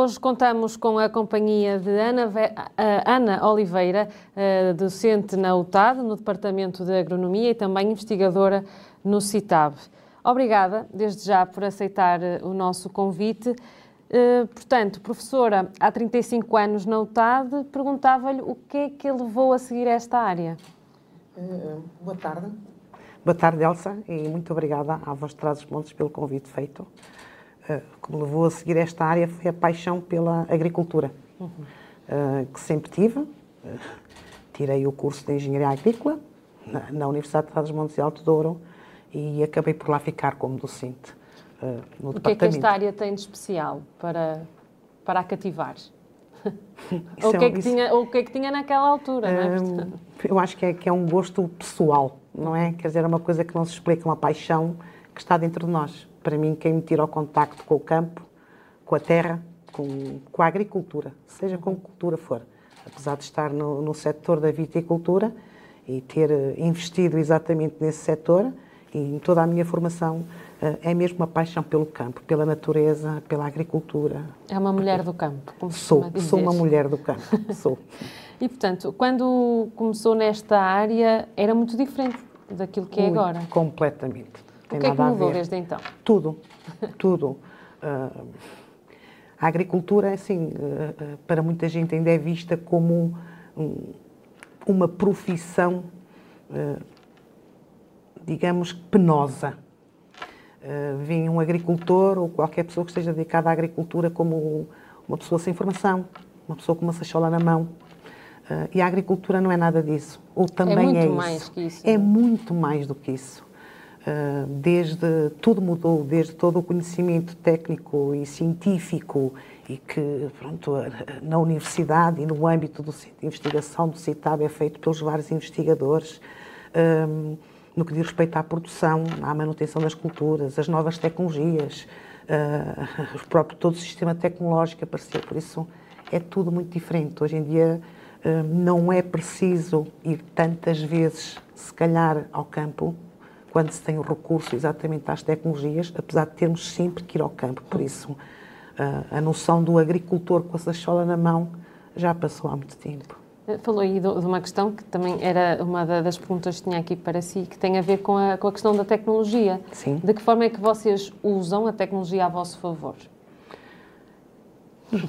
Hoje contamos com a companhia de Ana, Ana Oliveira, docente na UTAD, no Departamento de Agronomia e também investigadora no CITAB. Obrigada, desde já, por aceitar o nosso convite. Portanto, professora, há 35 anos na UTAD, perguntava-lhe o que é que levou a seguir esta área. boa tarde. Boa tarde, Elsa, e muito obrigada à Voz os Montes pelo convite feito. Eh, que me levou a seguir esta área foi a paixão pela agricultura, uhum. que sempre tive. Eh, tirei o curso de Engenharia Agrícola na Universidade de Trás Montes de Alto Douro e acabei por lá ficar como docente no o departamento. O que é que esta área tem de especial para, para a cativar? ou, o que é que tinha, ou o que é que tinha naquela altura, não é? Eu acho que é, que é um gosto pessoal, não é? Quer dizer, é uma coisa que não se explica, uma paixão que está dentro de nós para mim, quem me tira o contacto com o campo, com a terra, com, com a agricultura, seja com que cultura for. Apesar de estar no, no setor da viticultura e ter eh, investido exatamente nesse setor, e em toda a minha formação eh, é mesmo uma paixão pelo campo, pela natureza, pela agricultura. É uma mulher do campo, como sou, sou uma mulher do campo, sou. e portanto, quando começou nesta área, era muito diferente daquilo que é agora? Completamente o que é que mudou desde então? Tudo, tudo. Uh, a agricultura, assim, uh, para muita gente ainda é vista como um, uma profissão, uh, digamos, penosa. Uh, vem um agricultor ou qualquer pessoa que esteja dedicada à agricultura como uma pessoa sem formação, uma pessoa com uma sachola na mão. Uh, e a agricultura não é nada disso. Ou também é, muito é mais isso. que isso. É muito mais do que isso. Ah, desde tudo mudou, desde todo o conhecimento técnico e científico e que pronto, na universidade e no âmbito do, de investigação do CITAB é feito pelos vários investigadores, um, no que diz respeito à produção, à manutenção das culturas, as novas tecnologias, uh, o próprio todo o sistema tecnológico apareceu, por isso é tudo muito diferente. Hoje em dia não é preciso ir tantas vezes, se calhar, ao campo quando se tem o recurso exatamente às tecnologias, apesar de termos sempre que ir ao campo. Por isso, a noção do agricultor com a sachola na mão já passou há muito tempo. Eh, falou aí de uma questão que também era uma das perguntas que tinha aqui para si, que tem a ver com a, com a questão da tecnologia. Sim. De que forma é que vocês usam a tecnologia a vosso favor?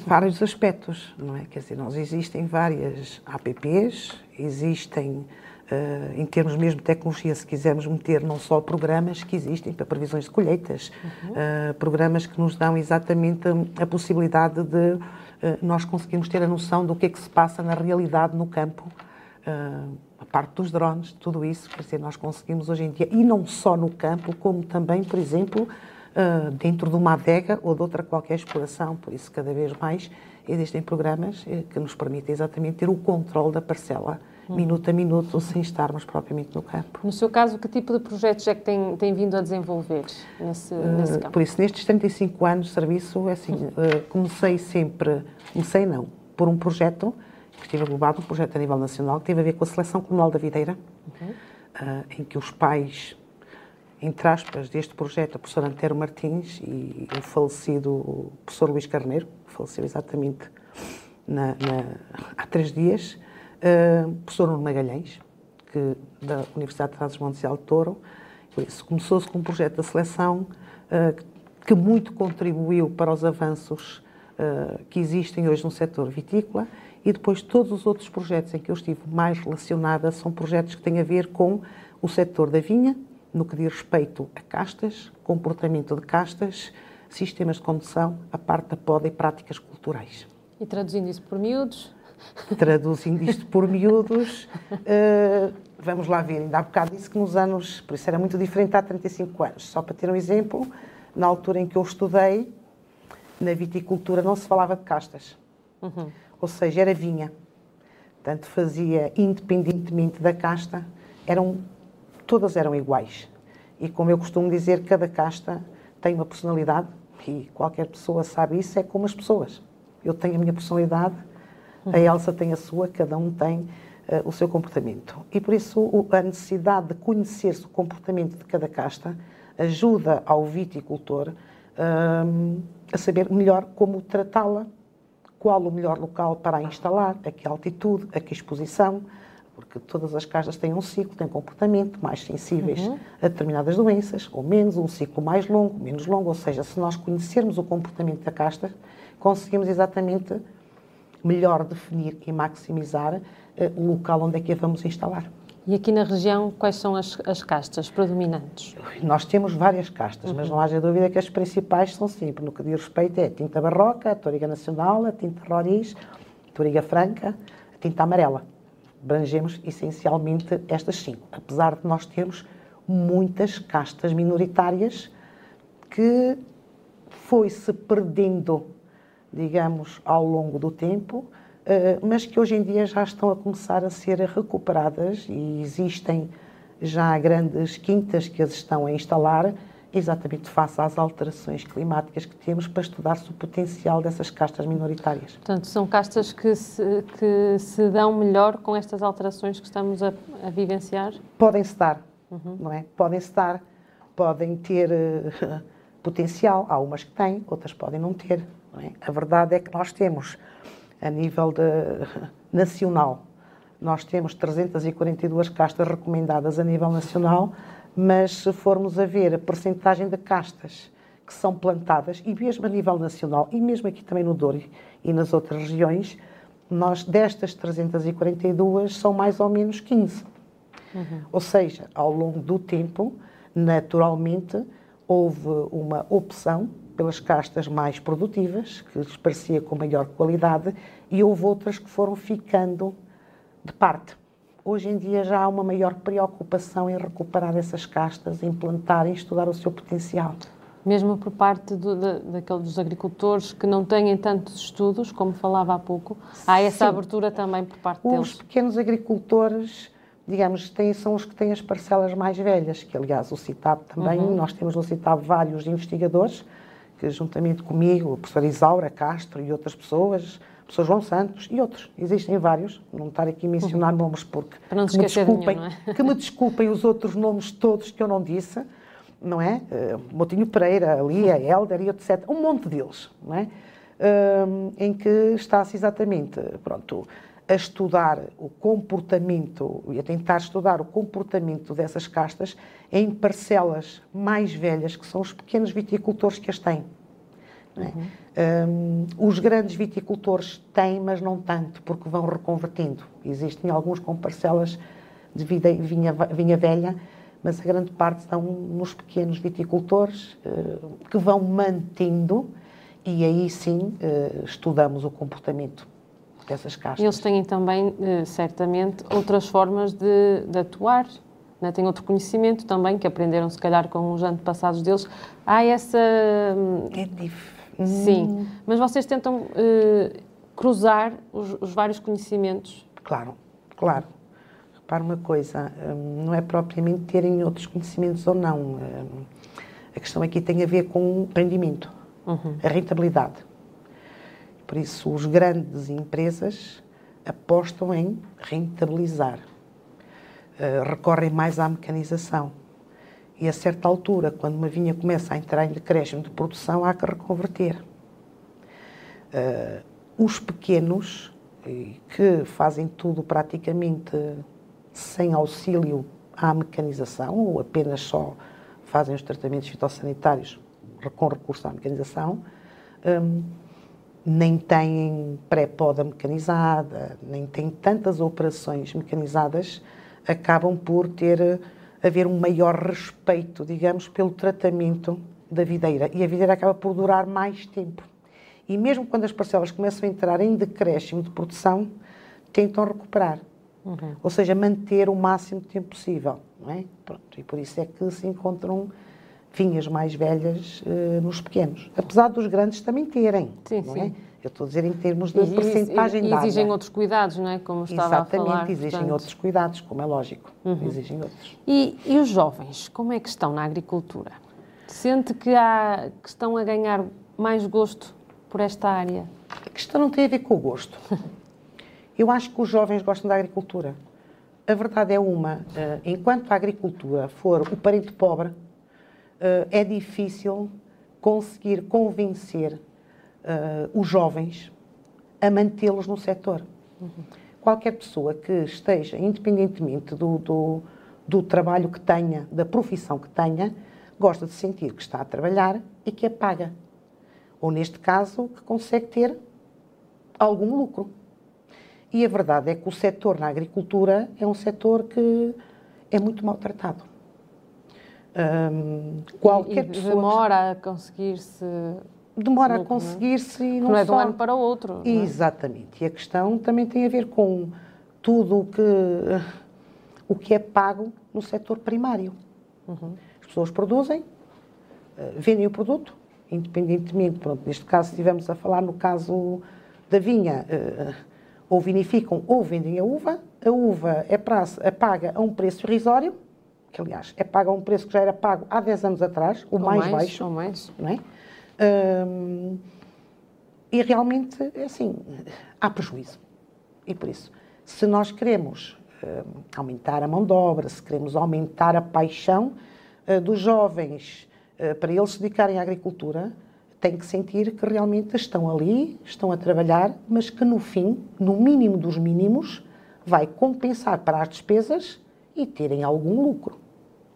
Vários aspectos, não é? Quer dizer, nós existem várias apps, existem em termos mesmo de tecnologia, se quisermos meter não só programas que existem para previsões de colheitas, uhum. uh, programas que nos dão exatamente a, a possibilidade de uh, nós conseguirmos ter a noção do que é que se passa na realidade no campo, a parte dos drones, tudo isso, quer dizer, nós conseguimos hoje em dia, e não só no campo, como também, por exemplo, dentro de uma adega ou de outra qualquer exploração, por isso cada vez mais existem programas que nos permitem exatamente ter o controle da parcela minuto a minuto, sem estarmos propriamente no campo. No seu caso, que tipo de projetos é que tem, tem vindo a desenvolver nesse, uh, nesse campo? Por isso, nestes 35 anos de serviço, é assim, uh, comecei sempre, comecei não, por um projeto que estive englobado, um projeto a nível nacional, que teve a ver com a seleção comunal da videira, uhum. uh, em que os pais, entre aspas, deste projeto, a professora Antero Martins e o falecido professor Luís Carneiro, que faleceu exatamente na, na, há três dias, uh, professor Nuno Magalhães, que, da Universidade de Trás-os-Montes de Alto Touro. Começou-se com um projeto da seleção uh, que muito contribuiu para os avanços uh, que existem hoje no setor vitícola e depois todos os outros projetos em que eu estive mais relacionada são projetos que têm a ver com o setor da vinha, no que diz respeito a castas, comportamento de castas, sistemas de condução, a parte da poda e práticas culturais. E traduzindo isso por miúdos? Traduzindo isto por miúdos, uh, vamos lá ver, ainda há bocado disse que nos anos, por isso era muito diferente há 35 anos. Só para ter um exemplo, na altura em que eu estudei, na viticultura não se falava de castas. Uhum. Ou seja, era vinha. Portanto, fazia, independentemente da casta, eram, todas eram iguais. E como eu costumo dizer, cada casta tem uma personalidade, e qualquer pessoa sabe isso, é como as pessoas. Eu tenho a minha personalidade, a Elsa tem a sua, cada um tem uh, o seu comportamento. E por isso o, a necessidade de conhecer-se o comportamento de cada casta ajuda ao viticultor um, a saber melhor como tratá-la, qual o melhor local para a instalar, a que altitude, a que exposição, porque todas as castas têm um ciclo, têm comportamento mais sensíveis uhum. a determinadas doenças, ou menos, um ciclo mais longo, menos longo, ou seja, se nós conhecermos o comportamento da casta, conseguimos exatamente melhor definir e maximizar uh, o local onde é que a vamos instalar. E aqui na região, quais são as, as castas predominantes? Nós temos várias castas, uhum. mas não haja dúvida que as principais são sempre, no que diz respeito, é a tinta barroca, a toriga nacional, a tinta roriz, a toriga franca, a tinta amarela. Abrangemos essencialmente estas cinco, apesar de nós termos muitas castas minoritárias que foi-se perdendo, digamos, ao longo do tempo, eh, mas que hoje em dia já estão a começar a ser recuperadas e existem já grandes quintas que as estão a instalar, exatamente face às alterações climáticas que temos para estudar-se o potencial dessas castas minoritárias. Portanto, são castas que se, que se dão melhor com estas alterações que estamos a, a vivenciar? Podem-se dar, uhum. não é? Podem-se dar, podem ter uh, potencial, há umas que têm, outras podem não ter. É? A verdade é que nós temos a nível de, nacional. Nós temos 342 castas recomendadas a nível nacional, mas se formos a ver a percentagem de castas que são plantadas, e mesmo a nível nacional, e mesmo aqui também no Douro e nas outras regiões, nós destas 342 são mais ou menos 15. Uhum. Ou seja, ao longo do tempo, naturalmente, houve uma opção pelas castas mais produtivas, que lhes parecia com maior qualidade, e houve outras que foram ficando de parte. Hoje em dia já há uma maior preocupação em recuperar essas castas, implantar e estudar o seu potencial. Mesmo por parte do, da, daqueles dos agricultores que não têm tantos estudos, como falava há pouco, há essa Sim. abertura também por parte os deles? Os pequenos agricultores, digamos, têm, são os que têm as parcelas mais velhas, que aliás o CITAB também, uhum. nós temos no CITAB vários investigadores, que juntamente comigo, a professora Isaura Castro e outras pessoas, o professor João Santos e outros, existem vários, não estar aqui a mencionar uhum. nomes porque Para não que, me desculpem, nenhum, é? que me desculpem os outros nomes todos que eu não disse, não é? Uh, Motinho Pereira, Lia, Helder e etc. Um monte deles, não é? Uh, em que está-se exatamente, pronto, a estudar o comportamento e a tentar estudar o comportamento dessas castas em parcelas mais velhas, que são os pequenos viticultores que as têm. É? Uhum. Um, os grandes viticultores têm, mas não tanto, porque vão reconvertendo. Existem alguns com parcelas de vida, vinha, vinha velha, mas a grande parte estão nos pequenos viticultores uh, que vão mantendo e aí sim uh, estudamos o comportamento dessas castas. Eles têm também, eh, certamente, outras formas de, de atuar, né? têm outro conhecimento também, que aprenderam, se calhar, com os antepassados deles. Há essa... É difícil. Sim, hum. mas vocês tentam uh, cruzar os, os, vários conhecimentos. Claro, claro. Repara uma coisa, hum, não é propriamente terem outros conhecimentos ou não. Hum, a questão aqui tem a ver com o rendimento, uhum. a rentabilidade. Por isso, os grandes empresas apostam em rentabilizar, uh, recorrem mais à mecanização. E a certa altura, quando uma vinha começa a entrar em decréscimo de produção, há que reconverter. Uh, os pequenos, que fazem tudo praticamente sem auxílio à mecanização, ou apenas só fazem os tratamentos fitossanitários com recurso à mecanização, um, nem têm pré-poda mecanizada, nem têm tantas operações mecanizadas, acabam por ter haver um maior respeito, digamos, pelo tratamento da videira. E a videira acaba por durar mais tempo. E mesmo quando as parcelas começam a entrar em decréscimo de produção, tentam recuperar. Uhum. Ou seja, manter o máximo de tempo possível. É? Pronto, e por isso é que se encontram vinhas mais velhas uh, nos pequenos. Apesar dos grandes também terem. Sim, não é? sim. É? Eu estou a dizer em termos de percentagem e, e exigem outros cuidados, não é? Como estava Exatamente, a falar. exigem portanto... outros cuidados, como é lógico. Uhum. Exigem outros. E, e, os jovens, como é que estão na agricultura? Sente que, há, que estão a ganhar mais gosto por esta área? A questão não tem a ver com o gosto. Eu acho que os jovens gostam da agricultura. A verdade é uma, eh, enquanto a agricultura for o parente pobre, é difícil conseguir convencer uh, os jovens a mantê-los no setor. Uhum. Qualquer pessoa que esteja, independentemente do, do, do trabalho que tenha, da profissão que tenha, gosta de sentir que está a trabalhar e que é paga. Ou, neste caso, que consegue ter algum lucro. E a verdade é que o setor na agricultura é um setor que é muito maltratado. Um, qualquer e, e pessoa demora a conseguir-se demora a conseguir-se e não, não é de um ano para o outro. É? Exatamente. E a questão também tem a ver com tudo o que o que é pago no setor primário. Uhum. As pessoas produzem, eh, vendem o produto, independentemente, pronto, neste caso estivemos a falar no caso da vinha, eh, ou vinificam ou vendem a uva, a uva é, praça, é paga a um preço irrisório, que aliás é paga a um preço que já era pago há 10 anos atrás, o mais, mais, baixo. Ou mais. Não é? Um, e realmente, é assim, há prejuízo. E por isso, se nós queremos um, aumentar a mão de obra, se queremos aumentar a paixão uh, dos jovens uh, para eles se dedicarem à agricultura, tem que sentir que realmente estão ali, estão a trabalhar, mas que no fim, no mínimo dos mínimos, vai compensar para as despesas e terem algum lucro.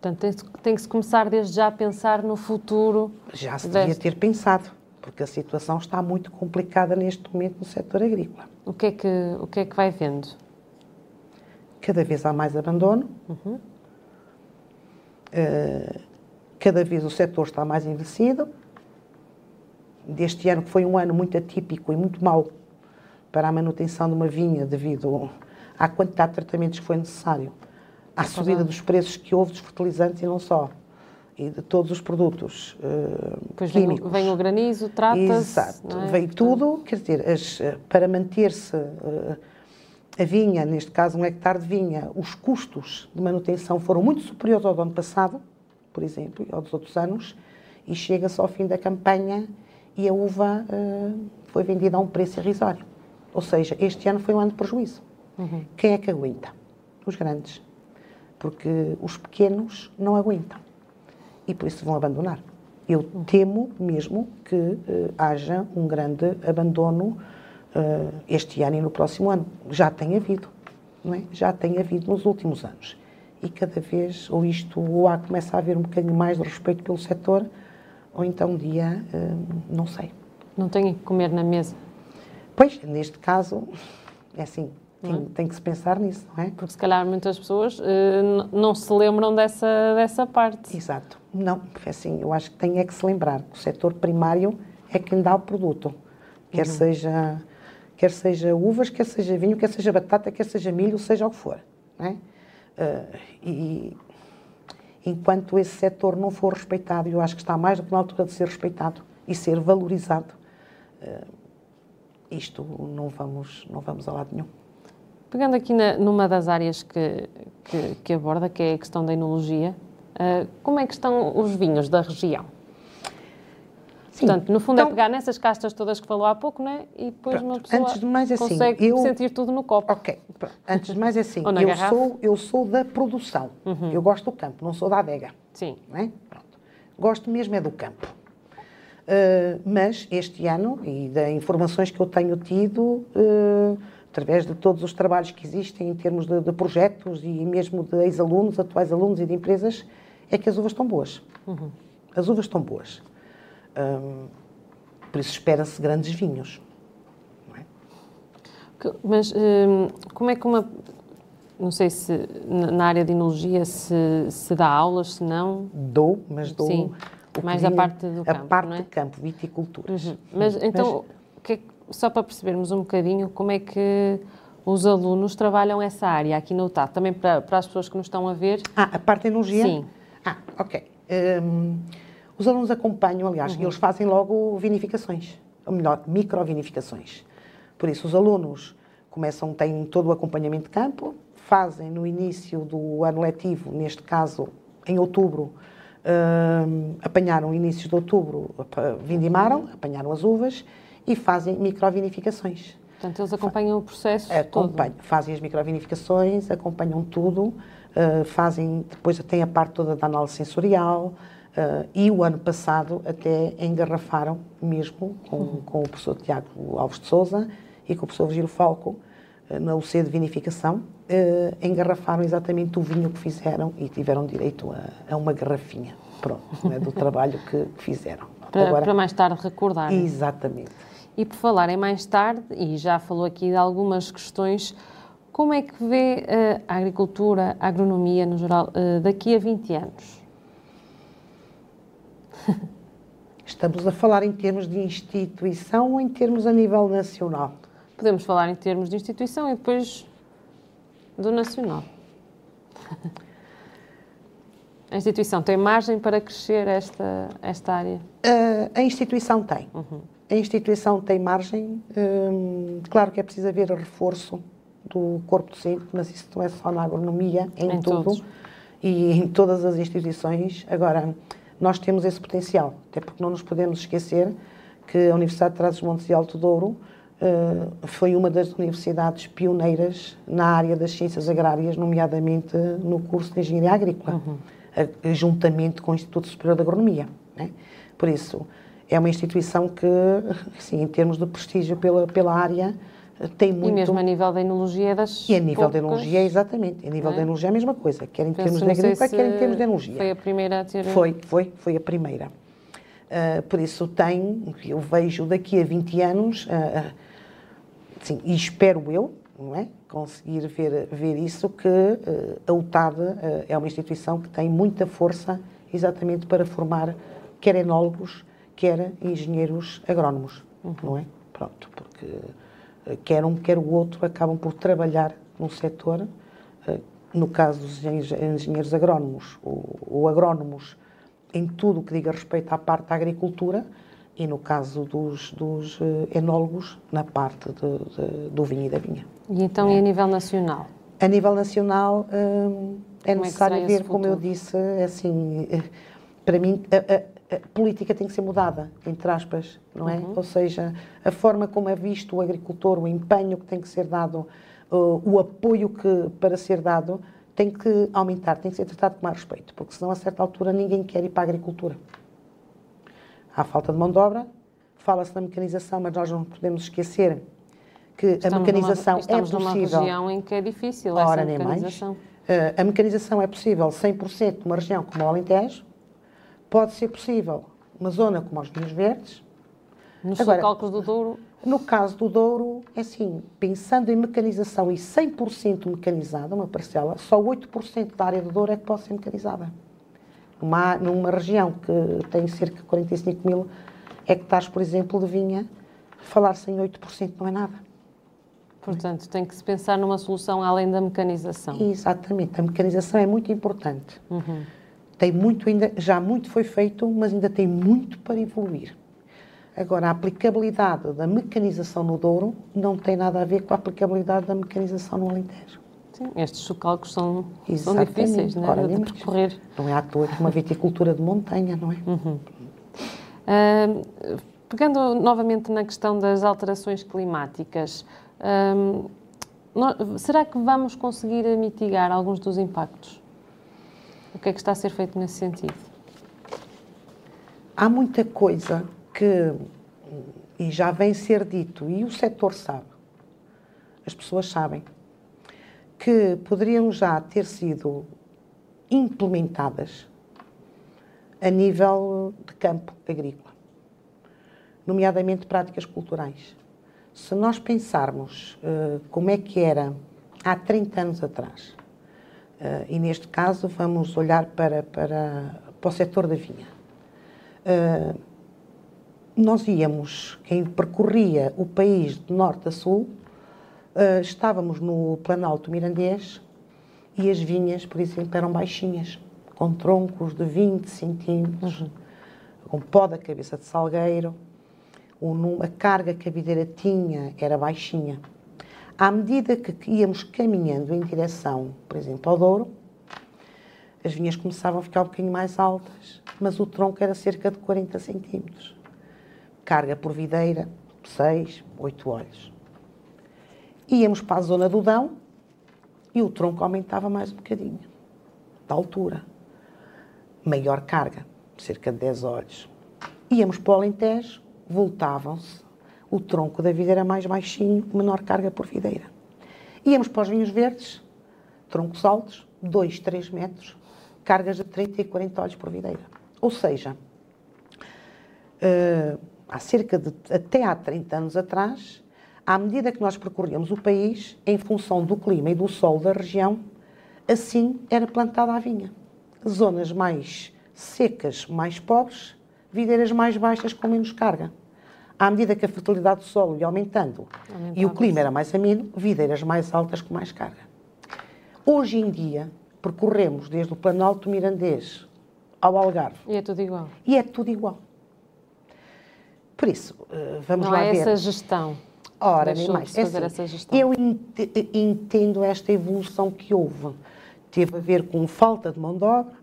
Portanto, tem, que se começar desde já a pensar no futuro. Já se devia ter pensado, porque a situação está muito complicada neste momento no setor agrícola. O que é que, o que, é que vai vendo? Cada vez há mais abandono, uhum. uh, cada vez o setor está mais envelhecido. Deste ano, que foi um ano muito atípico e muito mau para a manutenção de uma vinha, devido à quantidade de tratamentos que foi necessário à subida dos preços que houve dos fertilizantes e não só, e de todos os produtos uh, químicos. Vem, o granizo, trata-se... Exato, é? vem tudo, quer dizer, as, eh, para manter-se uh, a vinha, neste caso um hectare de vinha, os custos de manutenção foram muito superiores ao do ano passado, por exemplo, ou dos outros anos, e chega-se ao fim da campanha e a uva uh, foi vendida a um preço irrisório. Ou seja, este ano foi um ano de prejuízo. Uhum. Quem é que aguenta? Os grandes porque os pequenos não aguentam e por isso vão abandonar. Eu temo mesmo que uh, haja um grande abandono uh, este ano e no próximo ano. Já tem havido, não é? Já tem havido nos últimos anos. E cada vez, ou isto, ou há, começa a haver um bocadinho mais de respeito pelo setor, ou então um dia, uh, não sei. Não tenho que comer na mesa? Pois, neste caso, é assim, tem, tem, que se pensar nisso, não é? Porque se calhar muitas pessoas uh, não se lembram dessa, dessa parte. Exato. Não, porque assim, eu acho que tem é que se lembrar que o setor primário é quem dá o produto. Quer, uhum. seja, quer seja uvas, quer seja vinho, quer seja batata, quer seja milho, seja o que for. Não é? Uh, e enquanto esse setor não for respeitado, eu acho que está mais do que na altura de ser respeitado e ser valorizado, uh, isto não vamos, não vamos a lado nenhum. Pegando aqui na, numa das áreas que, que, que, aborda, que é a questão da enologia, uh, como é que estão os vinhos da região? Sim. Portanto, no fundo é então, é pegar nessas castas todas que falou há pouco, né? E depois pronto, uma pessoa antes de mais, é assim, consegue eu, sentir tudo no copo. Ok, pronto. antes de mais é assim, eu, sou, eu sou da produção, uhum. eu gosto do campo, não sou da adega. Sim. É? Pronto. Gosto mesmo é do campo. Uh, mas este ano, e das informações que eu tenho tido, uh, através de todos os trabalhos que existem em termos de, de projetos e mesmo de ex-alunos, atuais alunos e de empresas, é que as uvas estão boas. Uhum. As uvas estão boas. Um, por isso espera-se grandes vinhos. É? Mas hum, como é que uma. Não sei se na área de enologia se, se dá aulas, se não. Dou, mas dou. Sim, mais a parte do campo. A parte é? campo, viticulturas. Uhum. Mas então, mas... que é que só para percebermos um bocadinho como é que os alunos trabalham essa área aqui no UTAD, também para, para as pessoas que nos estão a ver. Ah, a parte da energia? Sim. Ah, ok. Um, os alunos acompanham, aliás, uhum. eles fazem logo vinificações, ou melhor, microvinificações. Por isso, os alunos começam, têm todo o acompanhamento de campo, fazem no início do ano letivo, neste caso, em outubro, um, apanharam inícios de outubro, vindimaram, apanharam as uvas e fazem microvinificações. Portanto, eles acompanham o processo Acompanham, todo. Fazem as microvinificações, acompanham tudo, uh, fazem, depois tem a parte toda da análise sensorial, Uh, e o ano passado até engarrafaram mesmo com, uhum. com o professor Tiago Alves de Souza e com o professor Virgílio Falco, uh, na UC de vinificação, uh, engarrafaram exatamente o vinho que fizeram e tiveram direito a, a uma garrafinha, pronto, né, do trabalho que, que fizeram. Para, Agora, para mais tarde recordar. Exatamente. E por falar em mais tarde, e já falou aqui de algumas questões, como é que vê a agricultura, a agronomia no geral, daqui a 20 anos? Estamos a falar em termos de instituição ou em termos a nível nacional? Podemos falar em termos de instituição e depois do nacional. A instituição tem margem para crescer esta, esta área? Uh, a instituição tem. Uhum. A instituição tem margem. Um, claro que é preciso haver reforço do corpo docente, mas isso não é só na agronomia, é em, em tudo. Todos. E em todas as instituições. Agora, nós temos esse potencial, até porque não nos podemos esquecer que a Universidade de Trás-os-Montes e Alto Douro uh, foi uma das universidades pioneiras na área das ciências agrárias, nomeadamente no curso de Engenharia Agrícola, uhum. Juntamente com o Instituto Superior de Agronomia. Né? Por isso, é uma instituição que, assim, em termos de prestígio pela, pela área, tem muito... E mesmo a nível da enologia das E a nível poucas... da enologia, exatamente. A nível é? da enologia é a mesma coisa, quer em termos de agrícola, quer em termos de enologia. Foi a primeira a ter... Foi, foi, foi a primeira. Uh, por isso tem, eu vejo daqui a 20 anos, uh, sim, e espero eu, não é? Conseguir ver, ver isso, que uh, a UTAD é uma instituição que tem muita força exatamente para formar quer enólogos, quer engenheiros agrónomos, uhum. não é? Pronto, porque quer um, quer o outro, acabam por trabalhar num setor, no caso dos engenheiros agrónomos ou, agrónomos, em tudo o que diga respeito à parte da agricultura, e no caso dos, dos enólogos, na parte de, de, do vinho e da vinha. E então, é. e a nível nacional? A nível nacional, hum, é como necessário é ver, como eu disse, é assim, para mim, a política tem que ser mudada, entre aspas, não é? Uhum. Ou seja, a forma como é visto o agricultor, o empenho que tem que ser dado, uh, o apoio que para ser dado, tem que aumentar, tem que ser tratado com mais respeito, porque senão a certa altura ninguém quer ir para a agricultura. Há falta de mão de obra, fala-se na mecanização, mas nós não podemos esquecer que estamos a mecanização numa, é possível. Estamos numa região em que é difícil Ora, essa mecanização. Uh, a mecanização é possível 100% numa região como o Alentejo, Pode ser possível uma zona como os Vinhos Verdes. No Agora, cálculo do Douro? No caso do Douro, é assim, pensando em mecanização e 100% mecanizada, uma parcela, só 8% da área do Douro é que pode ser mecanizada. Numa, numa região que tem cerca de 45 mil hectares, por exemplo, de vinha, falar-se em 8% não é nada. Portanto, tem que se pensar numa solução além da mecanização. Exatamente, a mecanização é muito importante. Uhum tem muito ainda, já muito foi feito, mas ainda tem muito para evoluir. Agora, a aplicabilidade da mecanização no Douro não tem nada a ver com a aplicabilidade da mecanização no Alentejo. Sim, estes chocalcos são, são difíceis né, de percorrer. Não é à toa que uma viticultura de montanha, não é? Uhum. Uh, pegando novamente na questão das alterações climáticas, será que vamos conseguir mitigar alguns dos impactos? O que é que está a ser feito nesse sentido? Há muita coisa que, e já vem ser dito, e o setor sabe, as pessoas sabem, que poderiam já ter sido implementadas a nível de campo agrícola, nomeadamente práticas culturais. Se nós pensarmos uh, como é que era há 30 anos atrás, Uh, e neste caso vamos olhar para, para, para o setor da vinha. Uh, nós íamos, quem percorria o país de norte a sul, estávamos no Planalto Mirandês e as vinhas, por exemplo, eram baixinhas, com troncos de 20 centímetros, com pó da cabeça de salgueiro, a carga que a videira tinha era baixinha. À medida que íamos caminhando em direção, por exemplo, ao Douro, as vinhas começavam a ficar um bocadinho mais altas, mas o tronco era cerca de 40 centímetros. Carga por videira, 6, 8 olhos. Íamos para a zona do Dão e o tronco aumentava mais um bocadinho, da altura. Maior carga. cerca de 10 olhos. Íamos para o Alentejo, voltavam-se, o tronco da videira mais baixinho, menor carga por videira. Íamos para os vinhos verdes, troncos altos, 2, 3 metros, cargas de 30 e 40 olhos por videira. Ou seja, uh, há cerca de, até há 30 anos atrás, à medida que nós percorríamos o país, em função do clima e do sol da região, assim era plantada a vinha. Zonas mais secas, mais pobres, videiras mais baixas com menos carga. À medida que a fertilidade do solo ia aumentando Aumentava e o clima era mais ameno, videiras mais altas com mais carga. Hoje em dia, percorremos desde o Planalto Mirandês ao Algarve. E é tudo igual. E é tudo igual. Por isso, eh, vamos Não lá ver. É essa gestão. Ora, nem mais. É assim, eu entendo esta evolução que houve. Teve a ver com falta de mão de obra,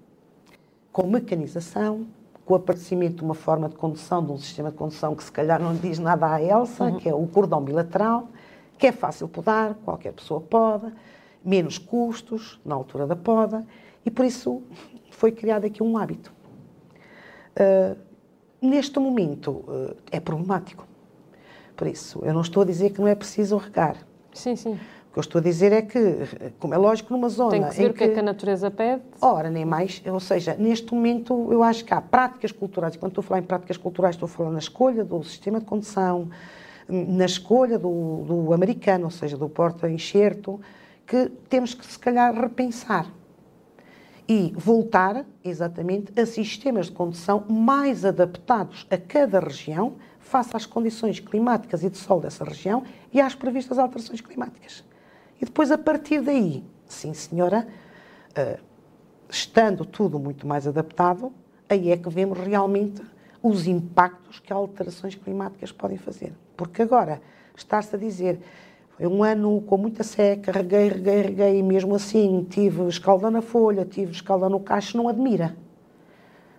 com mecanização, com o aparecimento de uma forma de condução, de um sistema de condução que se calhar não diz nada à Elsa, uhum. que é o cordão bilateral, que é fácil podar, qualquer pessoa pode, menos custos na altura da poda, e por isso foi criado aqui um hábito. Uh, neste momento uh, é problemático. Por isso, eu não estou a dizer que não é preciso regar. Sim, sim. O que eu estou a dizer é que, como é lógico, numa zona. Tem que ver o que é que a natureza pede. Ora, nem mais. Ou seja, neste momento eu acho que há práticas culturais, e quando estou a falar em práticas culturais, estou a falar na escolha do sistema de condução, na escolha do, do americano, ou seja, do porta-enxerto, que temos que, se calhar, repensar. E voltar, exatamente, a sistemas de condução mais adaptados a cada região, face às condições climáticas e de sol dessa região e às previstas alterações climáticas. E depois, a partir daí, sim senhora, uh, estando tudo muito mais adaptado, aí é que vemos realmente os impactos que alterações climáticas podem fazer. Porque agora está-se a dizer, foi um ano com muita seca, reguei, reguei, reguei, e mesmo assim tive escalda na folha, tive escalda no cacho, não admira.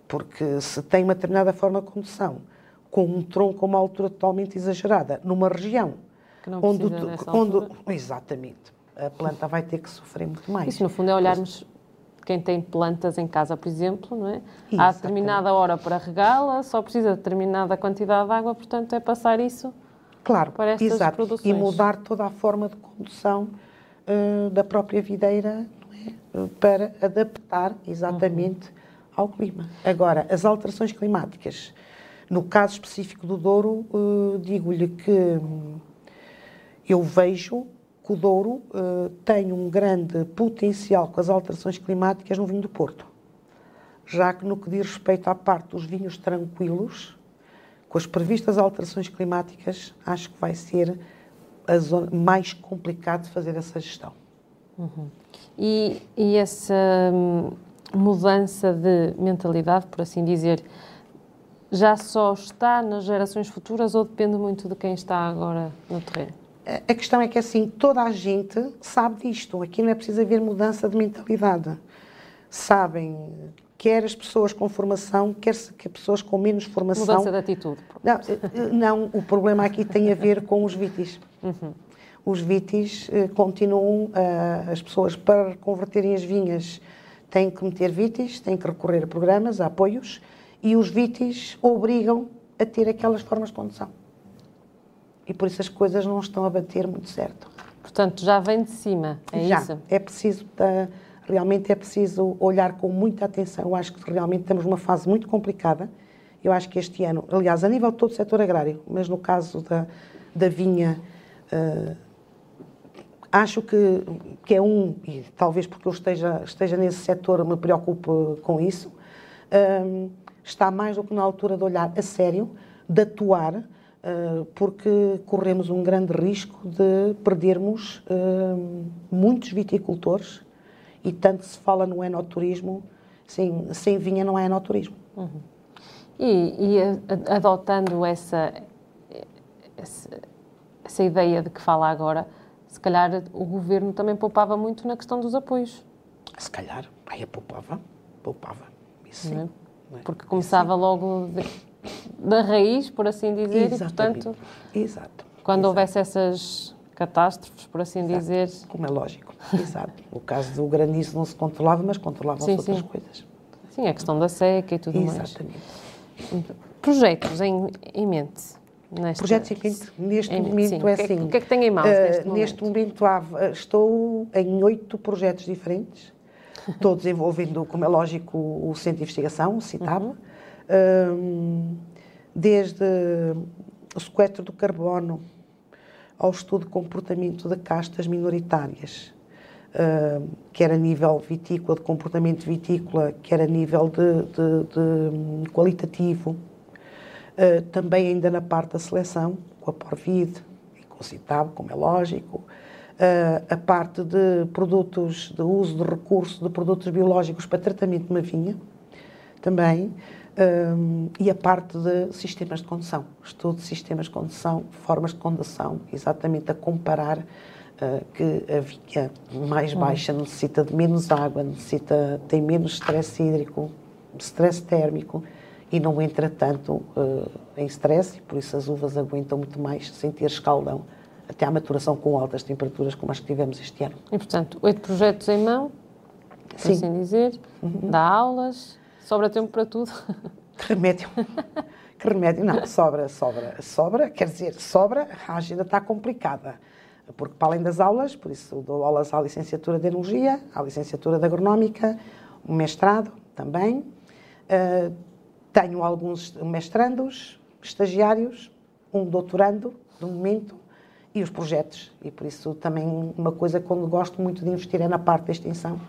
Porque se tem uma determinada forma de condução, com um tronco com uma altura totalmente exagerada, numa região que não onde, onde exatamente a planta vai ter que sofrer muito mais. Isso no fundo é olharmos quem tem plantas em casa, por exemplo, não é? Há determinada hora para regá-la, só precisa de determinada quantidade de água, portanto é passar isso claro, para estas exato. produções. E mudar toda a forma de condução uh, da própria videira é? para adaptar exatamente uhum. ao clima. Agora, as alterações climáticas, no caso específico do Douro, uh, digo-lhe que hum, eu vejo que o Douro uh, tem um grande potencial com as alterações climáticas no vinho do Porto. Já que no que diz respeito à parte dos vinhos tranquilos, com as previstas alterações climáticas, acho que vai ser a zona mais complicado de fazer essa gestão. Uhum. E, e, essa hum, mudança de mentalidade, por assim dizer, já só está nas gerações futuras ou depende muito de quem está agora no terreno? A questão é que assim, toda a gente sabe disto. Aqui não é preciso haver mudança de mentalidade. Sabem, quer as pessoas com formação, quer que pessoas com menos formação. Mudança de atitude. Não, eh, não o problema aqui tem a ver com os vitis. Uhum. Os vitis eh, continuam, uh, as pessoas para converterem as vinhas têm que meter vitis, têm que recorrer a programas, a apoios, e os vitis obrigam a ter aquelas formas de condução e por isso as coisas não estão a bater muito certo. Portanto, já vem de cima, é já. isso? É preciso, realmente é preciso olhar com muita atenção. Eu acho que realmente estamos numa fase muito complicada. Eu acho que este ano, aliás, a nível de todo o setor agrário, mas no caso da, da vinha, uh, acho que, que é um, e talvez porque eu esteja, esteja nesse setor me preocupo com isso, uh, está mais do que na altura de olhar a sério, de atuar, porque corremos um grande risco de perdermos eh, muitos viticultores e tanto se fala no enoturismo, sem, sem vinha não é enoturismo. Uhum. E, e adotando essa, essa, essa ideia de que fala agora, se calhar o governo também poupava muito na questão dos apoios. Se calhar, aí poupava, poupava, isso sim. É? Porque começava logo de da raiz, por assim dizer, Exatamente. e portanto, Exato. quando Exato. houvesse essas catástrofes, por assim Exato. dizer. Como é lógico, exato. O caso do granizo não se controlava, mas controlavam-se outras sim. coisas. Sim, a questão da seca e tudo Exatamente. mais. Projetos em, em mente? Nesta... Projetos em mente, neste em, momento sim. é assim. assim. O que é que tem em mãos uh, neste momento? Neste momento há, estou em oito projetos diferentes, todos envolvendo, como é lógico, o Centro de Investigação, o CITAB, uhum. Desde o sequestro do carbono ao estudo de comportamento de castas minoritárias, quer a nível vitícola, de comportamento vitícola, quer a nível de, de, de qualitativo, uh, também ainda na parte da seleção, com a Porvid e com o CITAB, como é lógico, uh, a parte de produtos, de uso de recursos de produtos biológicos para tratamento de uma vinha, também, um, e a parte de sistemas de condução, estudo de sistemas de condução, formas de condução, exatamente a comparar uh, que a vinha mais baixa necessita de menos água, necessita, tem menos stress hídrico, stress térmico e não entra tanto uh, em stress, e por isso as uvas aguentam muito mais sem ter escaldão, até à maturação com altas temperaturas como as que tivemos este ano. E, portanto, oito projetos em mão, por assim dizer, uhum. dá aulas, Sobra tempo para tudo. Que remédio. Que remédio. Não, sobra, sobra, sobra. Quer dizer, sobra, a agenda está complicada. Porque, para além das aulas, por isso dou aulas à licenciatura de Enologia, à licenciatura de Agronómica, um mestrado também. Uh, tenho alguns mestrandos, estagiários, um doutorando, no momento, e os projetos. E por isso também uma coisa que gosto muito de investir é na parte da extensão.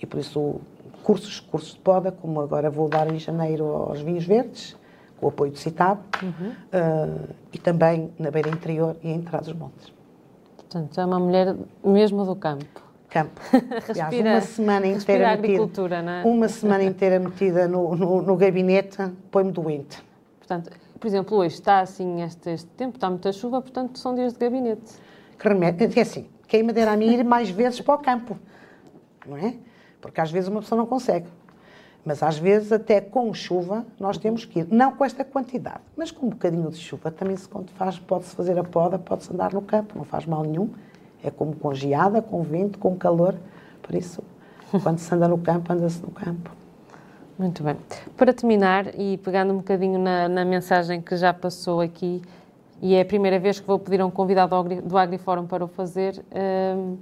E por isso cursos, cursos de poda, como agora vou dar em janeiro aos vinhos verdes, com o apoio do CITAB, uhum. uh, e também na beira interior e em Trás dos Montes. Portanto, é uma mulher mesmo do campo. Campo. Aliás, uma semana inteira metida, não é? Uma semana inteira metida no, no, no gabinete, põe-me doente. Portanto, por exemplo, hoje está assim este, este tempo, está muita chuva, portanto são dias de gabinete. Que remédio. É assim, quem me dera a mim ir mais vezes para o campo, não é? Porque às vezes uma pessoa não consegue. Mas às vezes, até com chuva, nós temos que ir. Não com esta quantidade, mas com um bocadinho de chuva. Também se faz, pode-se fazer a poda, pode-se andar no campo, não faz mal nenhum. É como com geada, com vento, com calor. Por isso, quando se anda no campo, anda-se no campo. Muito bem. Para terminar, e pegando um bocadinho na, na, mensagem que já passou aqui, e é a primeira vez que vou pedir a um convidado do Agrifórum para o fazer, hum,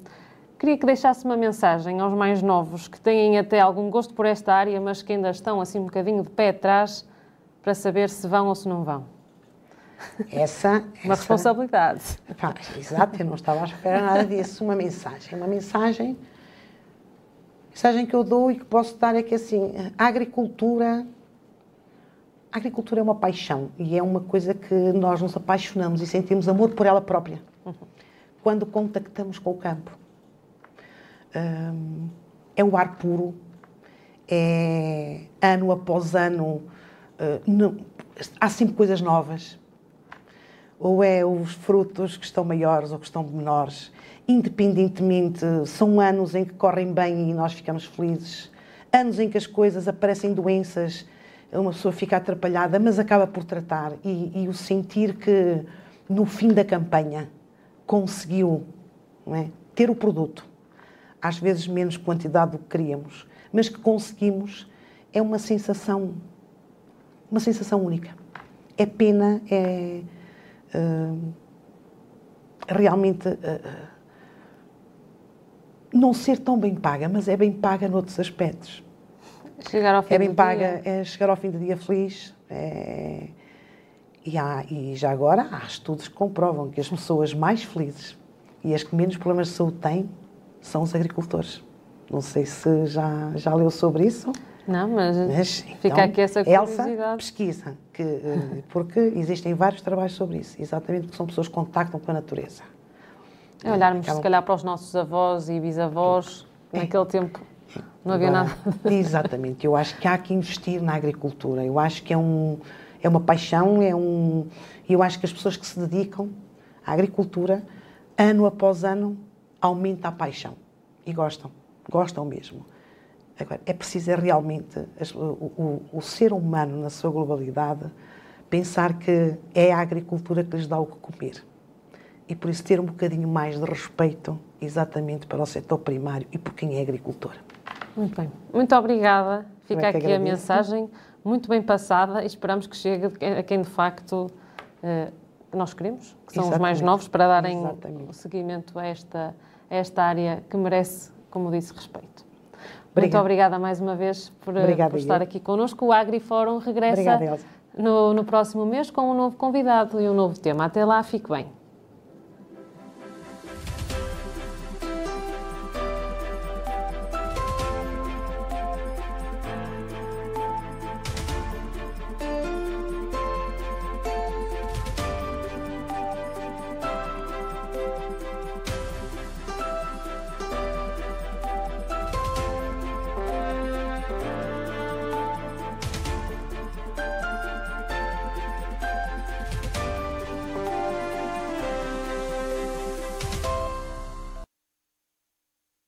Queria que deixasse uma mensagem aos mais novos que têm até algum gosto por esta área, mas que ainda estão assim um bocadinho de pé atrás para saber se vão ou se não vão. Essa, uma essa... responsabilidade. Pá, exato, eu não estava à espera nada disso. Uma mensagem, uma mensagem, mensagem que eu dou e que posso dar é que assim, a agricultura, a agricultura é uma paixão e é uma coisa que nós nos apaixonamos e sentimos amor por ela própria uhum. quando contactamos com o campo é o ar puro, é ano após ano, não, há sempre coisas novas. Ou é os frutos que estão maiores ou que estão menores. Independentemente, são anos em que correm bem e nós ficamos felizes. Anos em que as coisas aparecem doenças, uma pessoa fica atrapalhada, mas acaba por tratar. E, e o sentir que no fim da campanha conseguiu é? ter o produto às vezes menos quantidade do que queríamos, mas que conseguimos, é uma sensação, uma sensação única. É pena, é uh, realmente uh, não ser tão bem paga, mas é bem paga noutros aspectos. Chegar ao fim é bem paga, dia. é chegar ao fim do dia feliz. É, e, há, e já agora há estudos que comprovam que as pessoas mais felizes e as que menos problemas de saúde têm são os agricultores. Não sei se já, já leu sobre isso. Não, mas, mas fica então, aqui essa curiosidade. Elsa pesquisa, que, eh, porque existem vários trabalhos sobre isso, exatamente porque são pessoas que contactam com a natureza. É olharmos, Acabam... se calhar, para os nossos avós e bisavós, é. naquele tempo não havia Agora, nada. Exatamente, eu acho que há que investir na agricultura, eu acho que é, um, é uma paixão, é um, eu acho que as pessoas que se dedicam à agricultura, ano após ano, aumenta a paixão. E gostam, gostam mesmo. Agora, é preciso é realmente o, o, o, ser humano, na sua globalidade, pensar que é a agricultura que lhes dá o que comer. E por isso ter um bocadinho mais de respeito exatamente para o setor primário e por quem é agricultor. Muito bem. Muito obrigada. Fica aqui a mensagem muito bem passada e esperamos que chegue a quem de facto uh, nós queremos, que são Exatamente. os mais novos, para darem Exatamente. o seguimento a esta, a esta área que merece, como disse, respeito. Obrigada. Muito obrigada mais uma vez por, por estar aqui connosco. O AgriFórum regressa no, no próximo mês com um novo convidado e um novo tema. Até lá, fique bem.